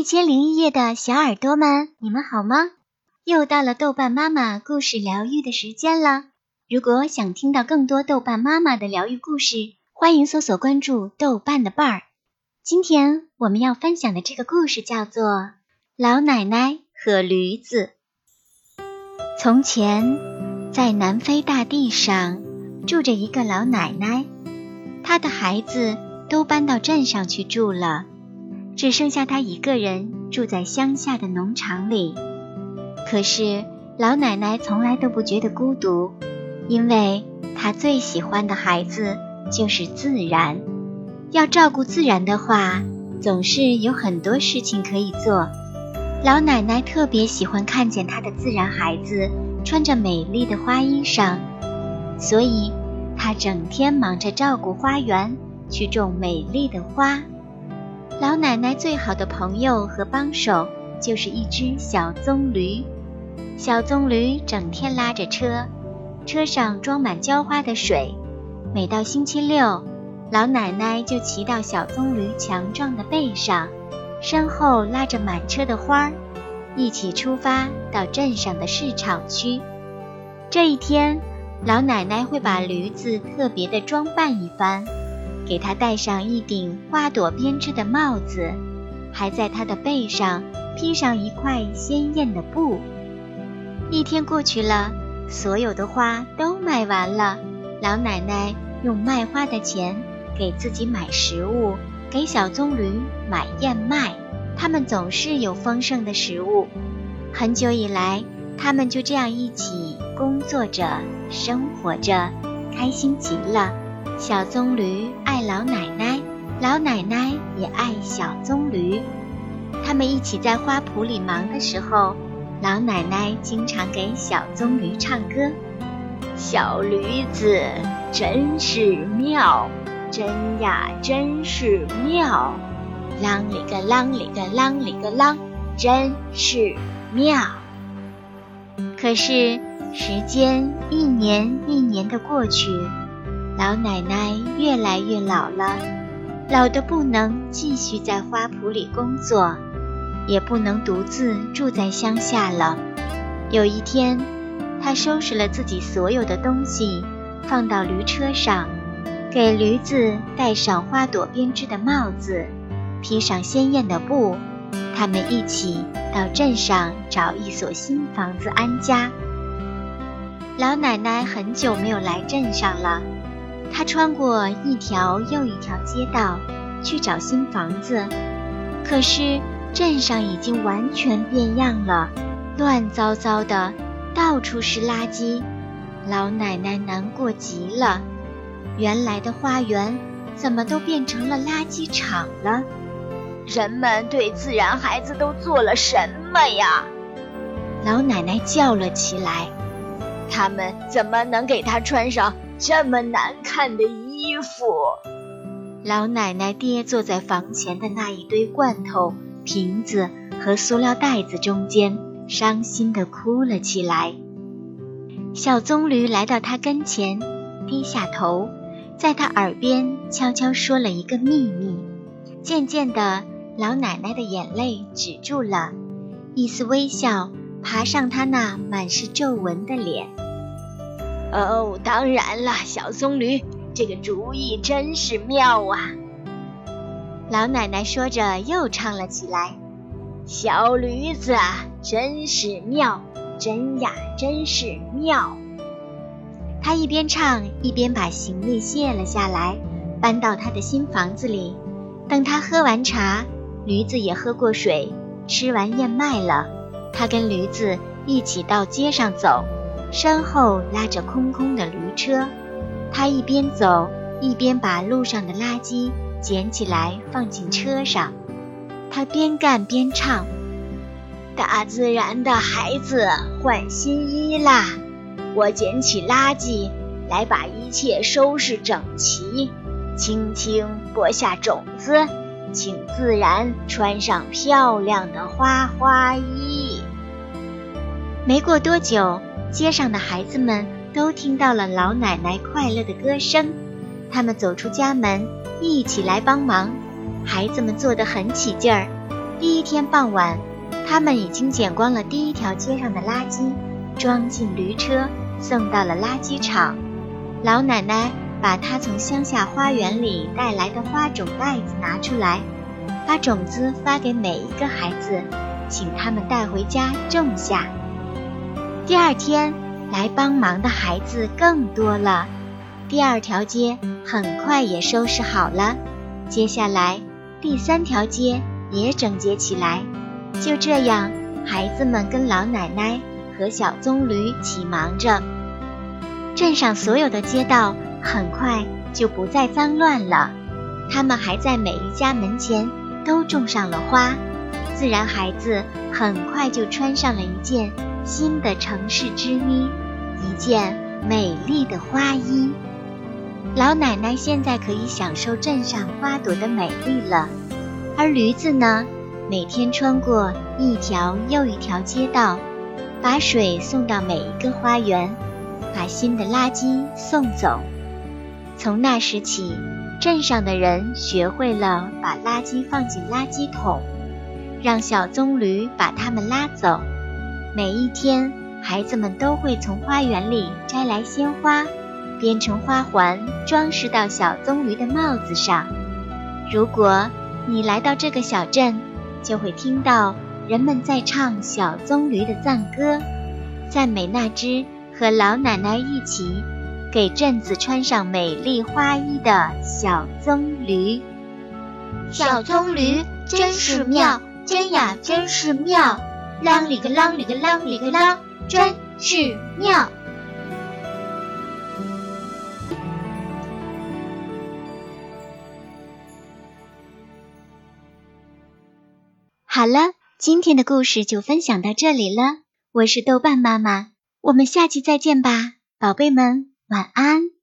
一千零一夜的小耳朵们，你们好吗？又到了豆瓣妈妈故事疗愈的时间了。如果想听到更多豆瓣妈妈的疗愈故事，欢迎搜索关注豆瓣的伴儿。今天我们要分享的这个故事叫做《老奶奶和驴子》。从前，在南非大地上住着一个老奶奶，她的孩子都搬到镇上去住了。只剩下他一个人住在乡下的农场里，可是老奶奶从来都不觉得孤独，因为她最喜欢的孩子就是自然。要照顾自然的话，总是有很多事情可以做。老奶奶特别喜欢看见她的自然孩子穿着美丽的花衣裳，所以她整天忙着照顾花园，去种美丽的花。老奶奶最好的朋友和帮手就是一只小棕驴。小棕驴整天拉着车，车上装满浇花的水。每到星期六，老奶奶就骑到小棕驴强壮的背上，身后拉着满车的花儿，一起出发到镇上的市场区。这一天，老奶奶会把驴子特别的装扮一番。给他戴上一顶花朵编织的帽子，还在他的背上披上一块鲜艳的布。一天过去了，所有的花都卖完了。老奶奶用卖花的钱给自己买食物，给小棕驴买燕麦。他们总是有丰盛的食物。很久以来，他们就这样一起工作着，生活着，开心极了。小棕驴爱老奶奶，老奶奶也爱小棕驴。他们一起在花圃里忙的时候，老奶奶经常给小棕驴唱歌：“小驴子真是妙，真呀真是妙，啷里个啷里个啷里个啷，真是妙。”可是时间一年一年的过去。老奶奶越来越老了，老得不能继续在花圃里工作，也不能独自住在乡下了。有一天，她收拾了自己所有的东西，放到驴车上，给驴子戴上花朵编织的帽子，披上鲜艳的布。他们一起到镇上找一所新房子安家。老奶奶很久没有来镇上了。他穿过一条又一条街道，去找新房子。可是镇上已经完全变样了，乱糟糟的，到处是垃圾。老奶奶难过极了。原来的花园怎么都变成了垃圾场了？人们对自然孩子都做了什么呀？老奶奶叫了起来。他们怎么能给他穿上？这么难看的衣服，老奶奶跌坐在房前的那一堆罐头、瓶子和塑料袋子中间，伤心地哭了起来。小棕驴来到她跟前，低下头，在她耳边悄悄说了一个秘密。渐渐的，老奶奶的眼泪止住了，一丝微笑爬上她那满是皱纹的脸。哦，当然了，小棕驴，这个主意真是妙啊！老奶奶说着，又唱了起来：“小驴子啊真是妙，真呀真是妙。”她一边唱，一边把行李卸了下来，搬到她的新房子里。等她喝完茶，驴子也喝过水，吃完燕麦了，她跟驴子一起到街上走。身后拉着空空的驴车，他一边走一边把路上的垃圾捡起来放进车上。他边干边唱：“大自然的孩子换新衣啦！我捡起垃圾来把一切收拾整齐，轻轻播下种子，请自然穿上漂亮的花花衣。”没过多久。街上的孩子们都听到了老奶奶快乐的歌声，他们走出家门，一起来帮忙。孩子们做得很起劲儿，第一天傍晚，他们已经捡光了第一条街上的垃圾，装进驴车，送到了垃圾场。老奶奶把她从乡下花园里带来的花种袋子拿出来，把种子发给每一个孩子，请他们带回家种下。第二天来帮忙的孩子更多了，第二条街很快也收拾好了。接下来第三条街也整洁起来。就这样，孩子们跟老奶奶和小棕驴起忙着。镇上所有的街道很快就不再脏乱了，他们还在每一家门前都种上了花，自然孩子很快就穿上了一件新的城市之一，一件美丽的花衣。老奶奶现在可以享受镇上花朵的美丽了，而驴子呢，每天穿过一条又一条街道，把水送到每一个花园。把新的垃圾送走。从那时起，镇上的人学会了把垃圾放进垃圾桶，让小棕驴把它们拉走。每一天，孩子们都会从花园里摘来鲜花，编成花环，装饰到小棕驴的帽子上。如果你来到这个小镇，就会听到人们在唱小棕驴的赞歌，赞美那只。和老奶奶一起给镇子穿上美丽花衣的小棕驴，小棕驴真是妙，真呀真是妙，啷里个啷里个啷里个啷，真是妙。好了，今天的故事就分享到这里了，我是豆瓣妈妈。我们下期再见吧，宝贝们，晚安。